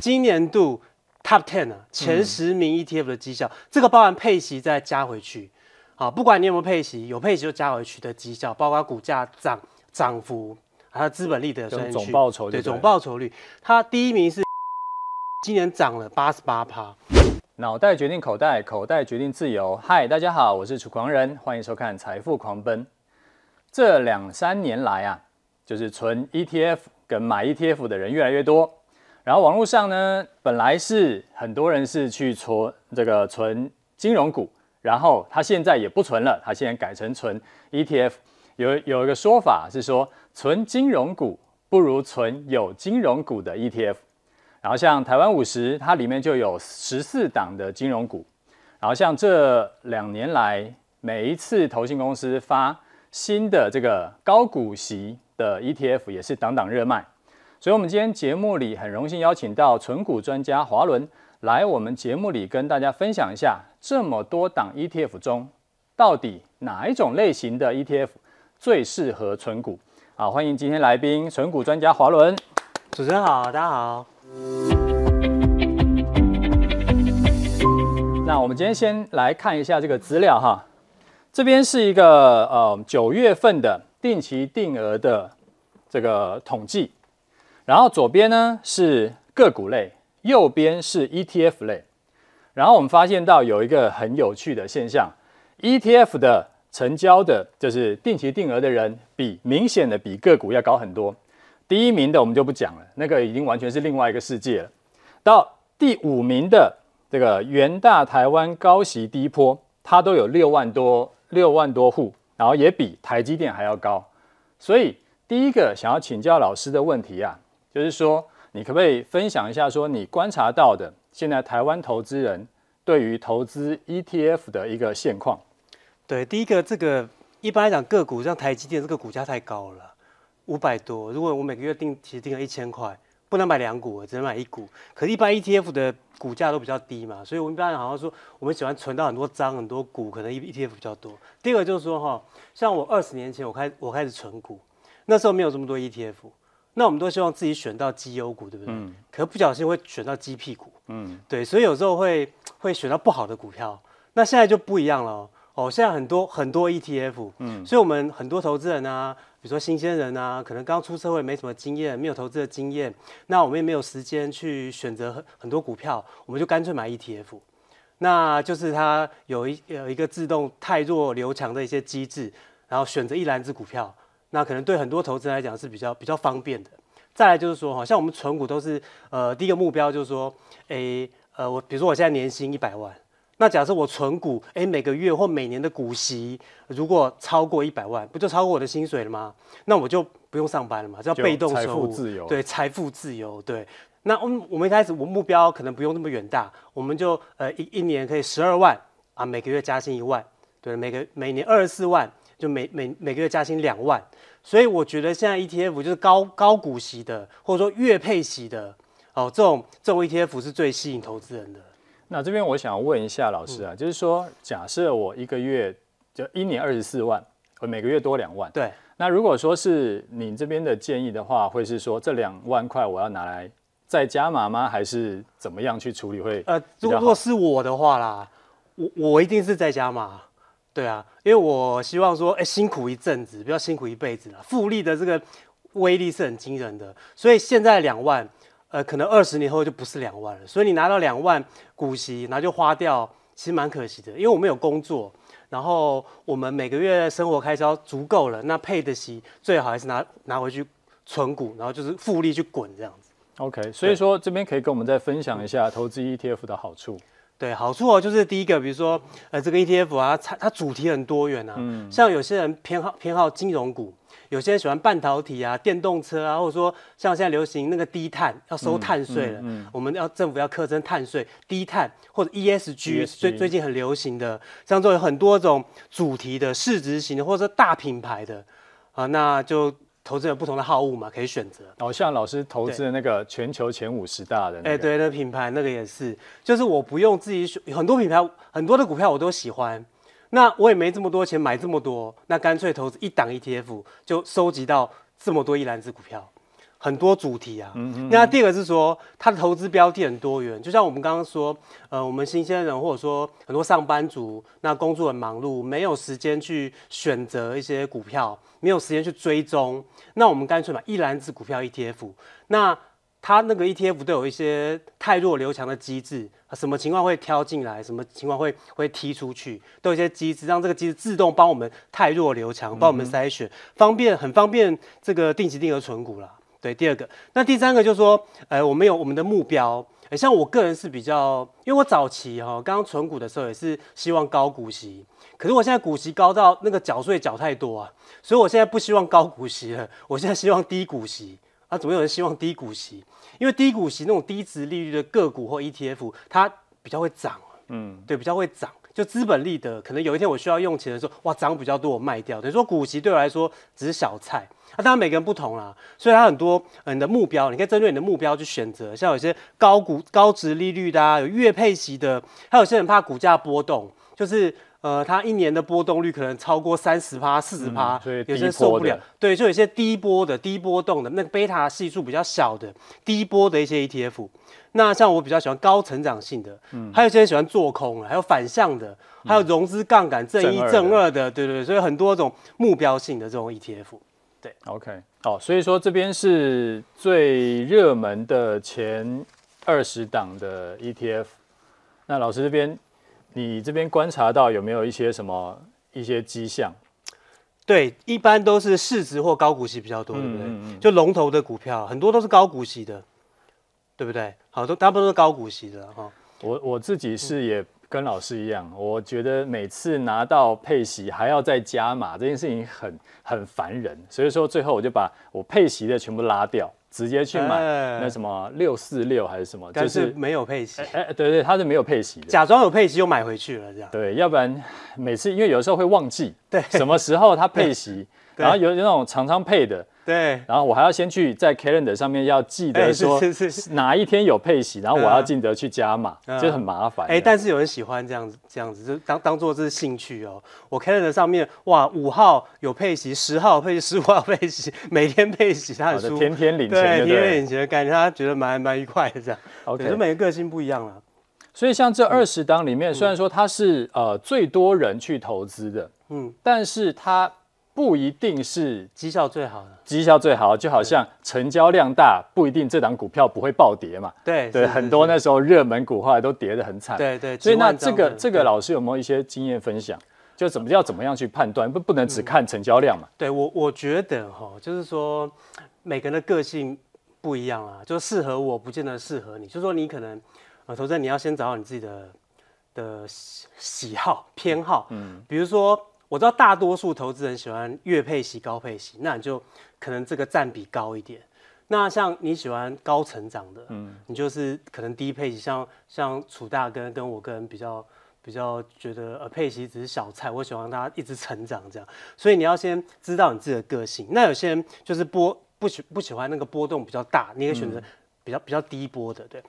今年度 Top Ten 啊，前十名 ETF 的绩效，嗯、这个包含配息再加回去，好，不管你有没有配息，有配息就加回去的绩效，包括股价涨涨幅，还有资本利得的总报酬对，对总报酬率，它第一名是今年涨了八十八趴。脑袋决定口袋，口袋决定自由。嗨，大家好，我是楚狂人，欢迎收看《财富狂奔》。这两三年来啊，就是存 ETF 跟买 ETF 的人越来越多。然后网络上呢，本来是很多人是去存这个存金融股，然后他现在也不存了，他现在改成存 ETF。有有一个说法是说，存金融股不如存有金融股的 ETF。然后像台湾五十，它里面就有十四档的金融股。然后像这两年来，每一次投信公司发新的这个高股息的 ETF，也是档档热卖。所以，我们今天节目里很荣幸邀请到存股专家华伦来我们节目里跟大家分享一下，这么多档 ETF 中，到底哪一种类型的 ETF 最适合存股？好，欢迎今天来宾存股专家华伦。主持人好，大家好。那我们今天先来看一下这个资料哈，这边是一个呃九月份的定期定额的这个统计，然后左边呢是个股类，右边是 ETF 类，然后我们发现到有一个很有趣的现象，ETF 的成交的就是定期定额的人比明显的比个股要高很多。第一名的我们就不讲了，那个已经完全是另外一个世界了。到第五名的这个元大台湾高息低波，它都有六万多六万多户，然后也比台积电还要高。所以第一个想要请教老师的问题啊，就是说你可不可以分享一下，说你观察到的现在台湾投资人对于投资 ETF 的一个现况？对，第一个这个一般来讲个股像台积电这个股价太高了。五百多，如果我每个月定其实定了一千块，不能买两股，只能买一股。可是，一般 ETF 的股价都比较低嘛，所以我们一般好像说，我们喜欢存到很多张很多股，可能 ETF 比较多。第二个就是说哈，像我二十年前我开我开始存股，那时候没有这么多 ETF，那我们都希望自己选到绩优股，对不对？嗯。可不小心会选到鸡屁股，嗯，对，所以有时候会会选到不好的股票。那现在就不一样了哦，现在很多很多 ETF，嗯，所以我们很多投资人啊。比如说新鲜人啊，可能刚出社会没什么经验，没有投资的经验，那我们也没有时间去选择很很多股票，我们就干脆买 ETF，那就是它有一有一个自动汰弱留强的一些机制，然后选择一篮子股票，那可能对很多投资人来讲是比较比较方便的。再来就是说，好像我们存股都是呃第一个目标就是说，诶呃我比如说我现在年薪一百万。那假设我存股，诶，每个月或每年的股息如果超过一百万，不就超过我的薪水了吗？那我就不用上班了嘛，叫被动收入，财富自由。对，财富自由。对，那我们我们一开始我目标可能不用那么远大，我们就呃一一年可以十二万啊，每个月加薪一万，对，每个每年二十四万，就每每每个月加薪两万。所以我觉得现在 ETF 就是高高股息的，或者说月配息的，哦，这种这种 ETF 是最吸引投资人的。那这边我想问一下老师啊，嗯、就是说，假设我一个月就一年二十四万，我每个月多两万。对。那如果说是你这边的建议的话，会是说这两万块我要拿来再加码吗？还是怎么样去处理会？呃，如果是我的话啦，我我一定是在加码。对啊，因为我希望说，哎，辛苦一阵子，不要辛苦一辈子了。复利的这个威力是很惊人的，所以现在两万。呃，可能二十年后就不是两万了，所以你拿到两万股息，然后就花掉，其实蛮可惜的。因为我们有工作，然后我们每个月生活开销足够了，那配的息最好还是拿拿回去存股，然后就是复利去滚这样子。OK，所以说这边可以跟我们再分享一下投资 ETF 的好处。对，好处哦，就是第一个，比如说呃，这个 ETF 啊，它它主题很多元啊，嗯，像有些人偏好偏好金融股。有些人喜欢半导体啊、电动车啊，或者说像现在流行那个低碳，要收碳税了，嗯嗯嗯、我们要政府要课征碳税，低碳或者 ESG，最最近很流行的，像这种有很多种主题的市值型的，或者说大品牌的啊，那就投资有不同的好物嘛，可以选择。哦，像老师投资的那个全球前五十大的、那個，哎、欸，对，那品牌那个也是，就是我不用自己选，很多品牌很多的股票我都喜欢。那我也没这么多钱买这么多，那干脆投资一档 ETF 就收集到这么多一篮子股票，很多主题啊。嗯嗯。那第二个是说，它的投资标的很多元，就像我们刚刚说，呃，我们新鲜人或者说很多上班族，那工作很忙碌，没有时间去选择一些股票，没有时间去追踪，那我们干脆买一篮子股票 ETF。那它那个 ETF 都有一些太弱留强的机制，什么情况会挑进来，什么情况会会踢出去，都有一些机制，让这个机制自动帮我们太弱留强，帮我们筛选，方便很方便这个定期定额存股啦。对，第二个，那第三个就是说，呃，我们有我们的目标，像我个人是比较，因为我早期哈刚刚存股的时候也是希望高股息，可是我现在股息高到那个缴税缴太多啊，所以我现在不希望高股息了，我现在希望低股息。啊，怎么有人希望低股息？因为低股息那种低值利率的个股或 ETF，它比较会涨，嗯，对，比较会涨。就资本利得，可能有一天我需要用钱的时候，哇，涨比较多，我卖掉。等于说股息对我来说只是小菜。啊，当然每个人不同啦，所以它很多你的目标，你可以针对你的目标去选择。像有些高股高值利率的啊，有月配息的，还有些人怕股价波动，就是。呃，它一年的波动率可能超过三十趴、四十趴，有些受不了。对，就有些低波的、低波动的，那个贝塔系数比较小的、低波的一些 ETF。那像我比较喜欢高成长性的，嗯，还有些人喜欢做空，还有反向的，还有融资杠杆正一、正二的，对对对，所以很多种目标性的这种 ETF。对，OK，哦，所以说这边是最热门的前二十档的 ETF。那老师这边。你这边观察到有没有一些什么一些迹象？对，一般都是市值或高股息比较多，对不对？嗯嗯、就龙头的股票很多都是高股息的，对不对？好多大部分都是高股息的哈。我我自己是也跟老师一样，嗯、我觉得每次拿到配息还要再加码这件事情很很烦人，所以说最后我就把我配息的全部拉掉。直接去买那什么六四六还是什么，就是没有配息。哎，对对，它是没有配息的，假装有配息又买回去了这样。对，要不然每次因为有时候会忘记，对，什么时候它配息，然后有有那种常常配的。对，然后我还要先去在 calendar 上面要记得说哪一天有配息，然后我要记得去加码，就很麻烦。哎，但是有人喜欢这样子，这样子就当当做这是兴趣哦。我 calendar 上面哇，五号有配息，十号配息，十五号配息，每天配息，他很舒服，天天领钱，对，天天领钱，感觉他觉得蛮蛮愉快的这样。OK，就每个个性不一样了。所以像这二十档里面，虽然说它是呃最多人去投资的，嗯，但是它。不一定是绩效最好的，绩效最好，就好像成交量大，不一定这档股票不会暴跌嘛。对对，很多那时候热门股后来都跌得很惨。对对，所以那这个这个老师有没有一些经验分享？就怎么要怎么样去判断？不不能只看成交量嘛。对我我觉得哈，就是说每个人的个性不一样啊，就适合我不见得适合你。就是说你可能呃，投资人你要先找到你自己的的喜好偏好，嗯，比如说。我知道大多数投资人喜欢月配息、高配息，那你就可能这个占比高一点。那像你喜欢高成长的，嗯，你就是可能低配息，像像楚大跟跟我个人比较比较觉得呃配息只是小菜，我喜欢它一直成长这样。所以你要先知道你自己的个性。那有些人就是波不喜不喜欢那个波动比较大，你可以选择比较比较低波的。对，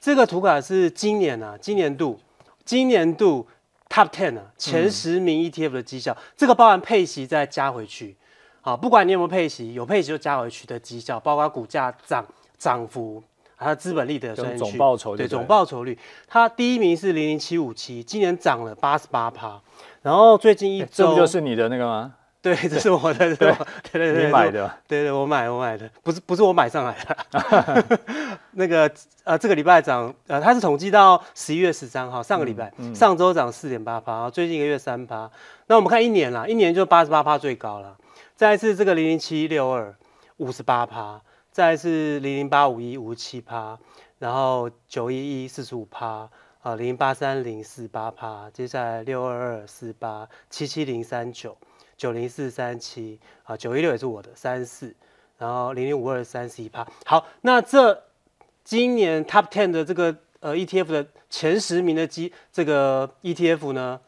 这个图卡是今年啊，今年度，今年度。Top ten 啊，前十名 ETF 的绩效，嗯、这个包含配息再加回去，好，不管你有没有配息，有配息就加回去的绩效，包括股价涨涨幅，还有资本利得的总报酬率，对总报酬率，它第一名是零零七五七，今年涨了八十八趴，然后最近一周，这不就是你的那个吗？对，这是我的，对对对对，你买的，对对，我买我买的，不是不是我买上来的 那个呃，这个礼拜涨，呃，它是统计到十一月十三号，上个礼拜，上周涨四点八趴，最近一个月三趴，那我们看一年啦，一年就八十八趴最高了，再一次这个零零七六二五十八趴，再一次零零八五一五十七趴，然后九一一四十五趴，啊零八三零四八趴，接下来六二二四八七七零三九。九零四三七啊，九一六也是我的三四，然后零零五二三十一趴。好，那这今年 Top Ten 的这个呃 ETF 的前十名的基这个 ETF 呢，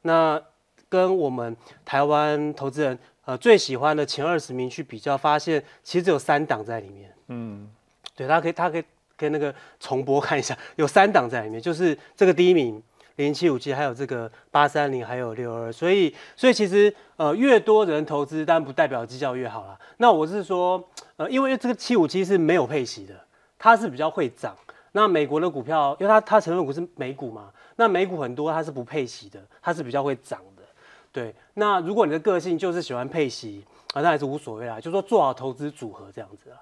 那跟我们台湾投资人呃最喜欢的前二十名去比较，发现其实只有三档在里面。嗯，对，大家可以，大家可以跟那个重播看一下，有三档在里面，就是这个第一名。零七五七，还有这个八三零，还有六二，所以所以其实呃越多人投资，当然不代表绩效越好啦。那我是说，呃，因为这个七五七是没有配息的，它是比较会涨。那美国的股票，因为它它成分股是美股嘛，那美股很多它是不配息的，它是比较会涨的。对，那如果你的个性就是喜欢配息啊，那还是无所谓啦，就说做好投资组合这样子啊。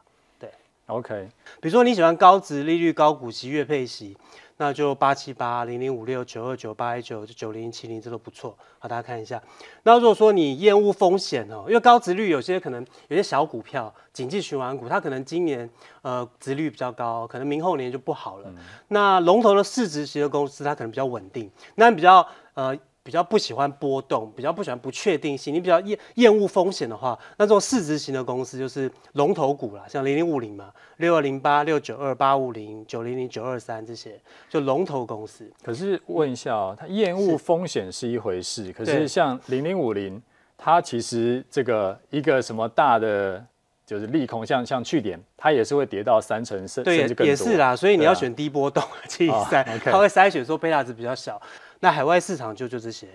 对，OK。比如说你喜欢高值利率、高股息、月配息。那就八七八零零五六九二九八一九九零七零，这都不错，好，大家看一下。那如果说你厌恶风险哦，因为高值率有些可能有些小股票、景气循环股，它可能今年呃值率比较高，可能明后年就不好了。嗯、那龙头的市值型的公司，它可能比较稳定，那比较呃。比较不喜欢波动，比较不喜欢不确定性，你比较厌厌恶风险的话，那这种市值型的公司就是龙头股啦，像零零五零嘛，六二零八、六九二、八五零、九零零、九二三这些，就龙头公司。可是问一下哦，它厌恶风险是一回事，是可是像零零五零，它其实这个一个什么大的就是利空，像像去年它也是会跌到三成甚甚至更多，也是啦，所以你要选低波动七三，它会筛选说贝塔值比较小。那海外市场就就这些，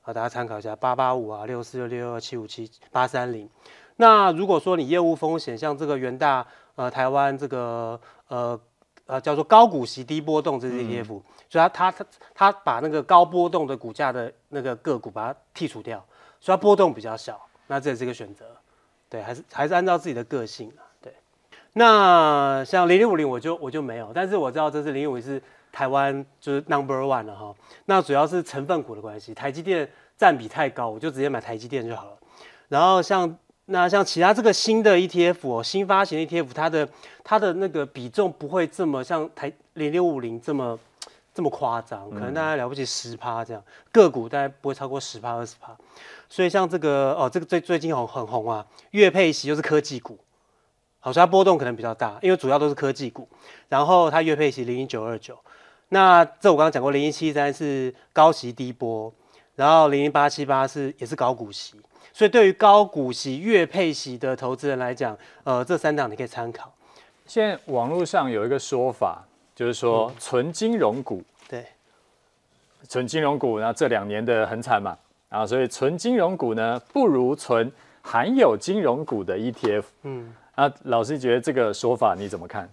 好，大家参考一下八八五啊，六四六六二七五七八三零。那如果说你业务风险，像这个元大呃台湾这个呃呃叫做高股息低波动这些 ETF，、嗯、所以它它它它把那个高波动的股价的那个个股把它剔除掉，所以它波动比较小，那这也是一个选择，对，还是还是按照自己的个性啊，对。那像零零五零我就我就没有，但是我知道这是零零五零是。台湾就是 number one 了哈，那主要是成分股的关系，台积电占比太高，我就直接买台积电就好了。然后像那像其他这个新的 ETF 哦，新发行的 ETF，它的它的那个比重不会这么像台零六五零这么这么夸张，可能大概了不起十趴这样，个股大概不会超过十趴二十趴。所以像这个哦，这个最最近很很红啊，月配息就是科技股，好，所以它波动可能比较大，因为主要都是科技股，然后它月配息零一九二九。那这我刚刚讲过，零一七三是高息低波，然后零零八七八是也是高股息，所以对于高股息月配息的投资人来讲，呃，这三档你可以参考。现在网络上有一个说法，就是说纯金融股，嗯、对，纯金融股，那这两年的很惨嘛，啊，所以纯金融股呢，不如存含有金融股的 ETF。嗯，那老师觉得这个说法你怎么看？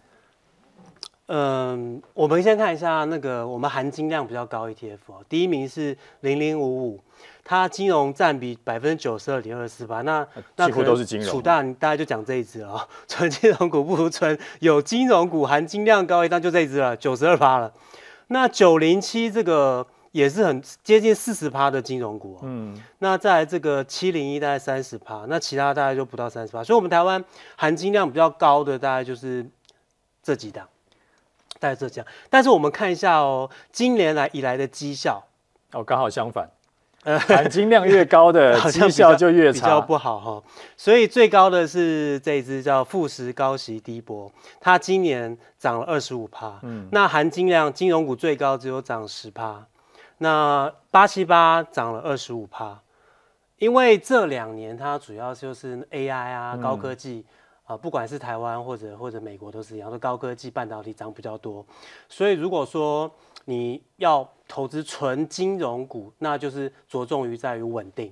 嗯，我们先看一下那个我们含金量比较高 ETF 哦，第一名是零零五五，它金融占比百分之九十二点二四八，那那几乎都是金融。楚大，大家就讲这一支啊，纯金融股不如纯有金融股含金量高一档，就这一只了，九十二趴了。那九零七这个也是很接近四十趴的金融股，嗯，那再来这个七零一大概三十趴，那其他大概就不到三十趴，所以我们台湾含金量比较高的大概就是这几档。大概这几样，但是我们看一下哦，今年来以来的绩效。哦，刚好相反，呃，含金量越高的绩效就越差，比较不好哈。所以最高的是这一支叫富时高息低波，它今年涨了二十五趴，嗯，那含金量金融股最高只有涨十趴，那八七八涨了二十五趴，因为这两年它主要就是 AI 啊，高科技。嗯啊，不管是台湾或者或者美国都是一样，说高科技半导体涨比较多，所以如果说你要投资纯金融股，那就是着重于在于稳定，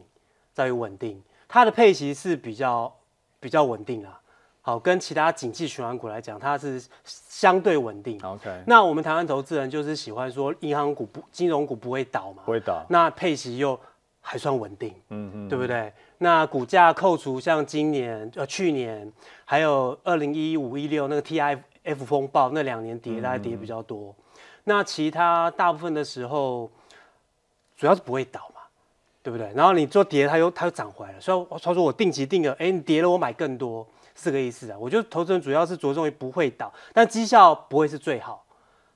在于稳定，它的配息是比较比较稳定啊。好，跟其他景气循环股来讲，它是相对稳定。OK，那我们台湾投资人就是喜欢说银行股不金融股不会倒嘛，不会倒，那配息又还算稳定，嗯嗯，对不对？那股价扣除像今年呃去年还有二零一五一六那个 TIF 风暴那两年跌，大概跌比较多。嗯、那其他大部分的时候，主要是不会倒嘛，对不对？然后你做跌，它又它又涨回来了。所以他说我定期定额，哎，你跌了我买更多，是这个意思啊。我觉得投资人主要是着重于不会倒，但绩效不会是最好，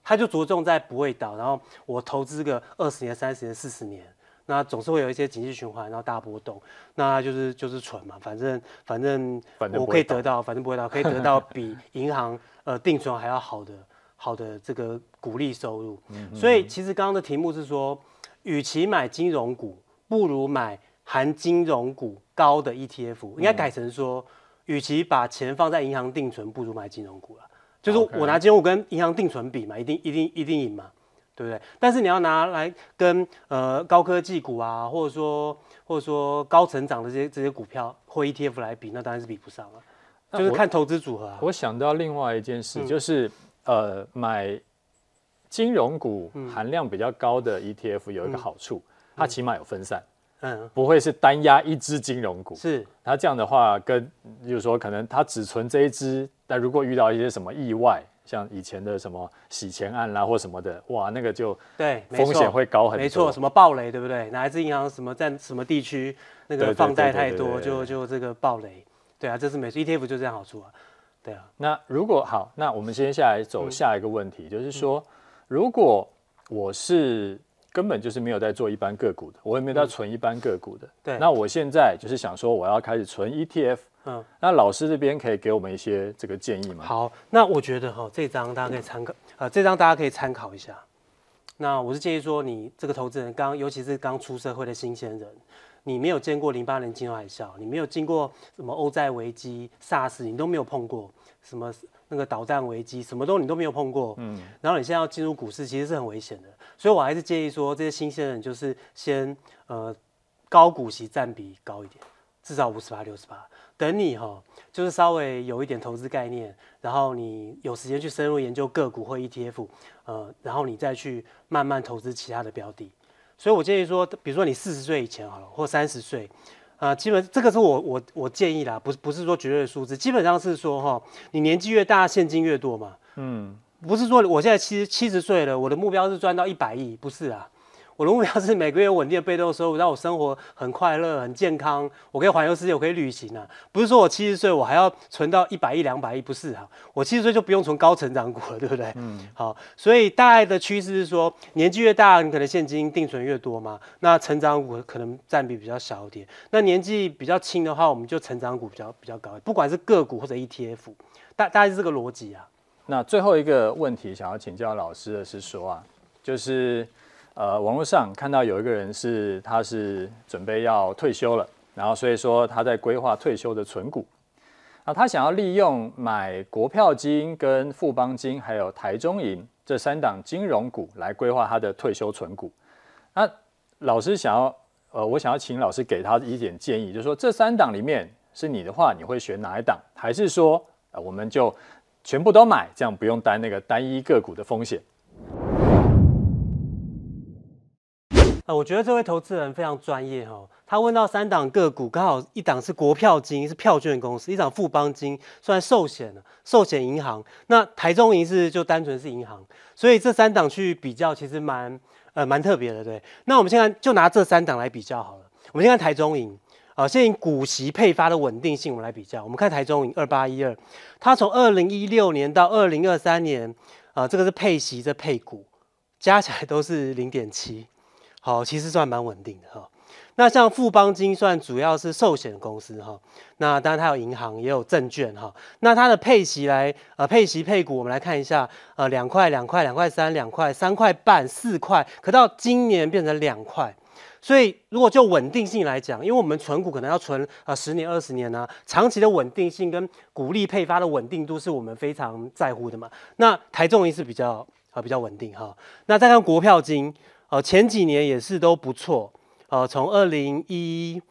他就着重在不会倒。然后我投资个二十年、三十年、四十年。那总是会有一些经济循环，然后大波动，那就是就是存嘛，反正反正我可以得到，反正不会倒，可以得到比银行呃定存还要好的好的这个股利收入。所以其实刚刚的题目是说，与其买金融股，不如买含金融股高的 ETF，应该改成说，与、嗯、其把钱放在银行定存，不如买金融股了。就是我拿金融股跟银行定存比嘛，一定一定一定赢嘛。对不对？但是你要拿来跟呃高科技股啊，或者说或者说高成长的这些这些股票或 ETF 来比，那当然是比不上了。就是看投资组合啊。我想到另外一件事，嗯、就是呃买金融股含量比较高的 ETF 有一个好处，嗯、它起码有分散，嗯，不会是单押一只金融股。是，它这样的话跟，跟就是说可能它只存这一支，但如果遇到一些什么意外。像以前的什么洗钱案啦，或什么的，哇，那个就对风险会高很多。没错，什么暴雷，对不对？哪一支银行什么在什么地区那个放贷太多，就就这个暴雷。对啊，这是没错，ETF 就这样好处啊。对啊。那如果好，那我们接下来走下一个问题，嗯、就是说，如果我是根本就是没有在做一般个股的，我也没有在存一般个股的，嗯、对，那我现在就是想说，我要开始存 ETF。嗯，那老师这边可以给我们一些这个建议吗？好，那我觉得哈，这张大家可以参考，呃，这张大家可以参考一下。那我是建议说，你这个投资人刚，尤其是刚出社会的新鲜人，你没有见过零八年金融海啸，你没有经过什么欧债危机、SARS，你都没有碰过什么那个导弹危机，什么都你都没有碰过。嗯，然后你现在要进入股市，其实是很危险的。所以我还是建议说，这些新鲜人就是先呃高股息占比高一点，至少五十八、六十八。等你哈，就是稍微有一点投资概念，然后你有时间去深入研究个股或 ETF，呃，然后你再去慢慢投资其他的标的。所以我建议说，比如说你四十岁以前好了，或三十岁，啊，基本这个是我我我建议啦，不是不是说绝对的数字，基本上是说哈，你年纪越大，现金越多嘛。嗯，不是说我现在七十七十岁了，我的目标是赚到一百亿，不是啊。我的目标是每个月稳定的被动收入，让我生活很快乐、很健康。我可以环游世界，我可以旅行啊！不是说我七十岁我还要存到一百亿、两百亿，不是啊。我七十岁就不用存高成长股了，对不对？嗯。好，所以大概的趋势是说，年纪越大，你可能现金定存越多嘛。那成长股可能占比比较小一点。那年纪比较轻的话，我们就成长股比较比较高，不管是个股或者 ETF，大大概是这个逻辑啊。那最后一个问题想要请教老师的是说啊，就是。呃，网络上看到有一个人是，他是准备要退休了，然后所以说他在规划退休的存股，啊他想要利用买国票金、跟富邦金还有台中银这三档金融股来规划他的退休存股。那老师想要，呃，我想要请老师给他一点建议，就是说这三档里面是你的话，你会选哪一档？还是说，呃，我们就全部都买，这样不用担那个单一个股的风险？我觉得这位投资人非常专业哈，他问到三档个股，刚好一档是国票金，是票券公司；一档富邦金，算寿险的寿险银行。那台中银是就单纯是银行，所以这三档去比较，其实蛮呃蛮特别的，对。那我们现在就拿这三档来比较好了。我们先看台中银啊，先以股息配发的稳定性，我们来比较。我们看台中银二八一二，它从二零一六年到二零二三年啊，这个是配息这配股，加起来都是零点七。好，其实算蛮稳定的哈。那像富邦金算主要是寿险公司哈，那当然它有银行也有证券哈。那它的配息来呃配息配股，我们来看一下呃两块两块两块三两块三块半四块，可到今年变成两块。所以如果就稳定性来讲，因为我们存股可能要存呃十年二十年呢、啊，长期的稳定性跟股利配发的稳定度是我们非常在乎的嘛。那台中银是比较呃比较稳定哈。那再看国票金。哦，前几年也是都不错，哦，从二零一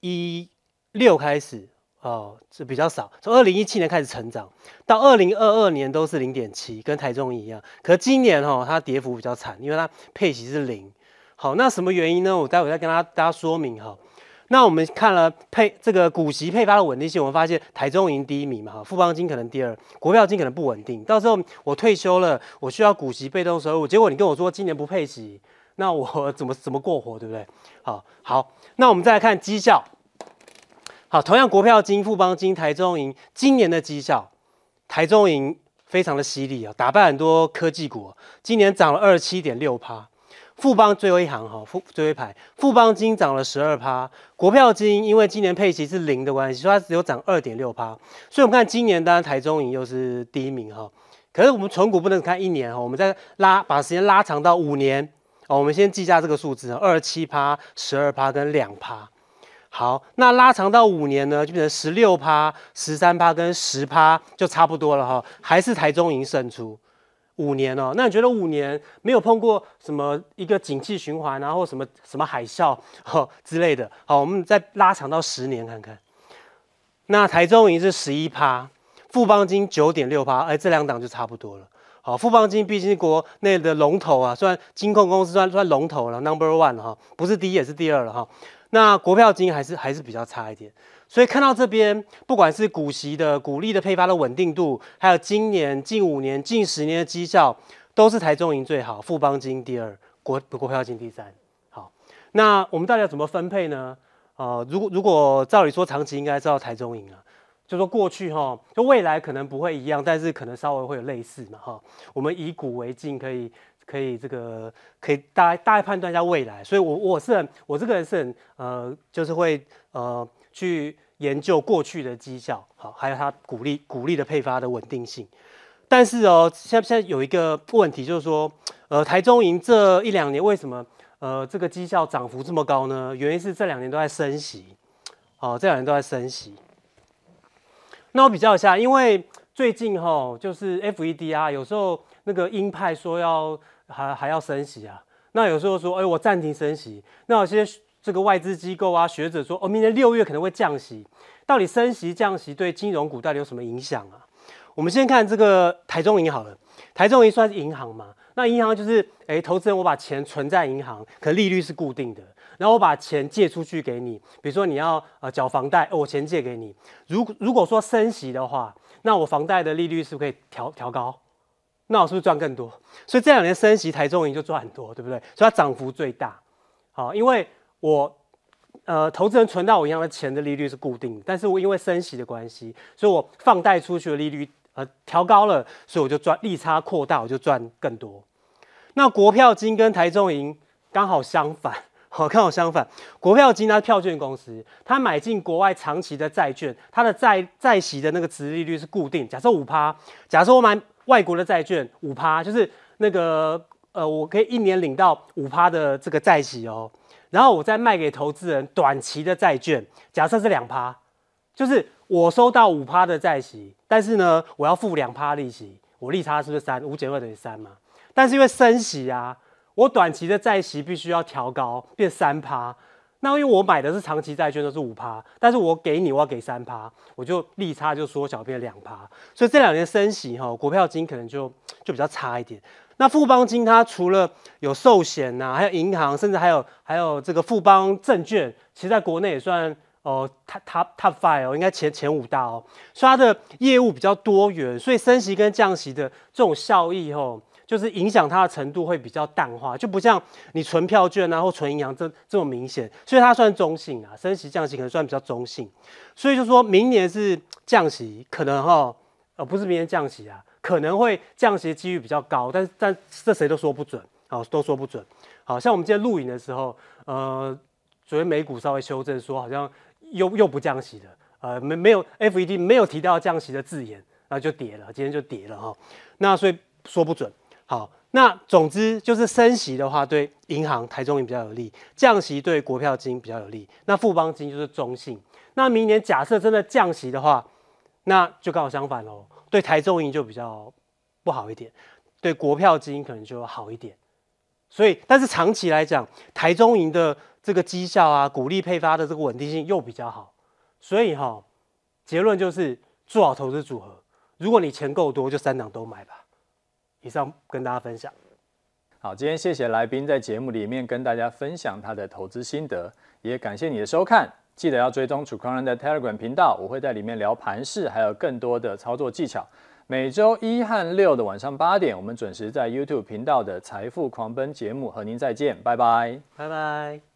一六开始，哦，是比较少，从二零一七年开始成长，到二零二二年都是零点七，跟台中一样。可今年哈，它跌幅比较惨，因为它配息是零。好，那什么原因呢？我待会再跟大家大家说明哈。那我们看了配这个股息配发的稳定性，我们发现台中银第一名嘛，哈，富邦金可能第二，国票金可能不稳定。到时候我退休了，我需要股息被动收入，结果你跟我说今年不配息。那我怎么怎么过活，对不对？好，好，那我们再来看绩效。好，同样国票金、富邦金、台中银今年的绩效，台中银非常的犀利啊，打败很多科技股，今年涨了二十七点六趴。富邦最后一行哈，富最后一排，富邦金涨了十二趴，国票金因为今年配息是零的关系，所以它只有涨二点六趴。所以我们看今年当然台中银又是第一名哈，可是我们存股不能看一年哈，我们再拉把时间拉长到五年。哦，我们先记下这个数字，二七趴、十二趴跟两趴。好，那拉长到五年呢，就变成十六趴、十三趴跟十趴，就差不多了哈。还是台中银胜出。五年哦，那你觉得五年没有碰过什么一个景气循环啊，或什么什么海啸 之类的？好，我们再拉长到十年看看。那台中银是十一趴，富邦金九点六趴，哎，这两档就差不多了。好，富邦金毕竟是国内的龙头啊，算金控公司算算龙头了，Number One 哈，不是第一也是第二了哈。那国票金还是还是比较差一点，所以看到这边，不管是股息的股利的配发的稳定度，还有今年近五年近十年的绩效，都是台中银最好，富邦金第二，国国票金第三。好，那我们到底要怎么分配呢？呃，如果如果照理说长期应该知道台中银啊。就说过去哈，就未来可能不会一样，但是可能稍微会有类似嘛哈。我们以古为镜，可以可以这个可以大概大概判断一下未来。所以我我是很我这个人是很呃，就是会呃去研究过去的绩效，好，还有它股利股利的配发的稳定性。但是哦，现在现在有一个问题，就是说呃，台中营这一两年为什么呃这个绩效涨幅这么高呢？原因是这两年都在升息，哦，这两年都在升息。那我比较一下，因为最近哈，就是 FED 啊，有时候那个鹰派说要还还要升息啊，那有时候说，哎，我暂停升息。那有些这个外资机构啊、学者说，哦，明年六月可能会降息。到底升息降息对金融股到底有什么影响啊？我们先看这个台中银好了，台中银算是银行嘛？那银行就是，哎，投资人我把钱存在银行，可利率是固定的。然后我把钱借出去给你，比如说你要呃缴房贷，我钱借给你。如如果说升息的话，那我房贷的利率是不是可以调调高？那我是不是赚更多？所以这两年升息，台中银就赚很多，对不对？所以它涨幅最大。好，因为我呃投资人存到我银行的钱的利率是固定的，但是我因为升息的关系，所以我放贷出去的利率呃调高了，所以我就赚利差扩大，我就赚更多。那国票金跟台中银刚好相反。好，刚好相反，国票金它是票券公司，它买进国外长期的债券，它的债债息的那个殖利率是固定，假设五趴，假设我买外国的债券五趴，就是那个呃，我可以一年领到五趴的这个债息哦，然后我再卖给投资人短期的债券，假设是两趴，就是我收到五趴的债息，但是呢，我要付两趴利息，我利差是不是三？五减二等于三嘛？但是因为升息啊。我短期的债息必须要调高，变三趴。那因为我买的是长期债券，都是五趴，但是我给你，我要给三趴，我就利差就缩小变两趴。所以这两年升息哈，国票金可能就就比较差一点。那富邦金它除了有寿险呐，还有银行，甚至还有还有这个富邦证券，其实在国内也算哦，top top top five 哦，应该前前五大哦。所以它的业务比较多元，所以升息跟降息的这种效益吼。就是影响它的程度会比较淡化，就不像你存票券啊或存银行这这么明显，所以它算中性啊，升息降息可能算比较中性，所以就说明年是降息，可能哈，呃不是明年降息啊，可能会降息的几率比较高，但是但这谁都说不准，好都说不准，好像我们今天录影的时候，呃昨天美股稍微修正说好像又又不降息了，呃没没有 FED 没有提到降息的字眼，然后就跌了，今天就跌了哈，那所以说不准。好，那总之就是升息的话，对银行台中银比较有利；降息对国票金比较有利。那富邦金就是中性。那明年假设真的降息的话，那就刚好相反喽，对台中营就比较不好一点，对国票基金可能就好一点。所以，但是长期来讲，台中营的这个绩效啊，股利配发的这个稳定性又比较好。所以哈，结论就是做好投资组合。如果你钱够多，就三档都买吧。以上跟大家分享。好，今天谢谢来宾在节目里面跟大家分享他的投资心得，也感谢你的收看。记得要追踪楚狂人的 Telegram 频道，我会在里面聊盘势，还有更多的操作技巧。每周一和六的晚上八点，我们准时在 YouTube 频道的财富狂奔节目和您再见，拜拜，拜拜。